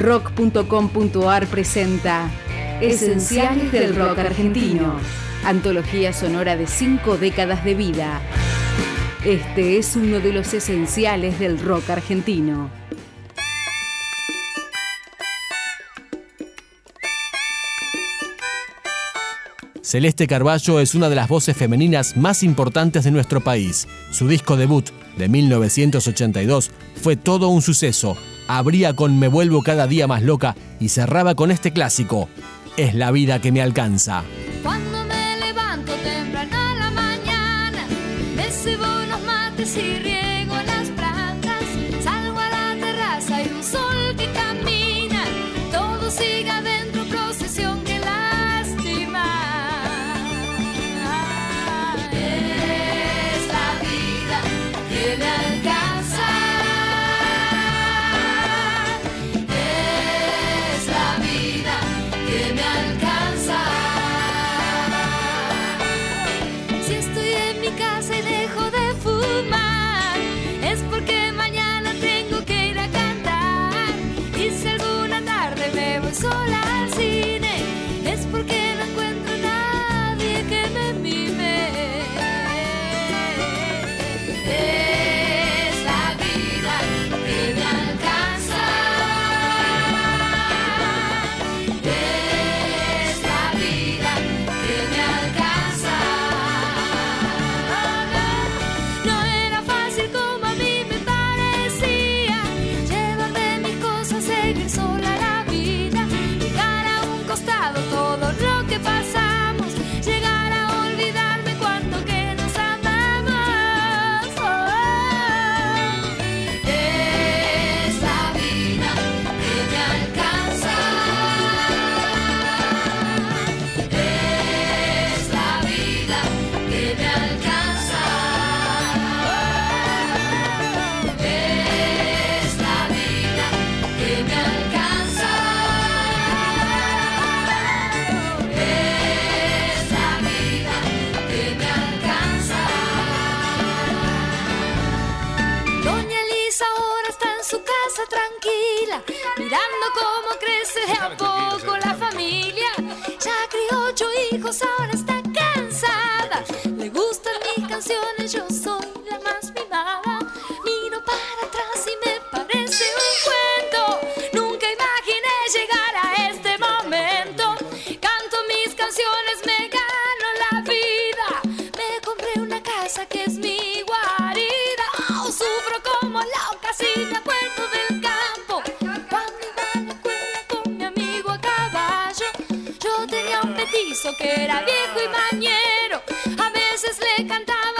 Rock.com.ar presenta Esenciales del Rock Argentino. Antología sonora de cinco décadas de vida. Este es uno de los esenciales del rock argentino. Celeste Carballo es una de las voces femeninas más importantes de nuestro país. Su disco debut, de 1982, fue todo un suceso. Abría con Me vuelvo cada día más loca y cerraba con este clásico, Es la vida que me alcanza. Cuando me levanto temprano a la mañana, me sirvo unos mates y sola al cine, es porque no encuentro nadie que me mime. Es la vida que me alcanza. Es la vida que me alcanza. No era fácil como a mí me parecía llevar de mis cosas, seguir sola mirando cómo crece de a poco la familia. Ya crió ocho hijos, ahora petizo que era viejo y mañero. A veces le cantaba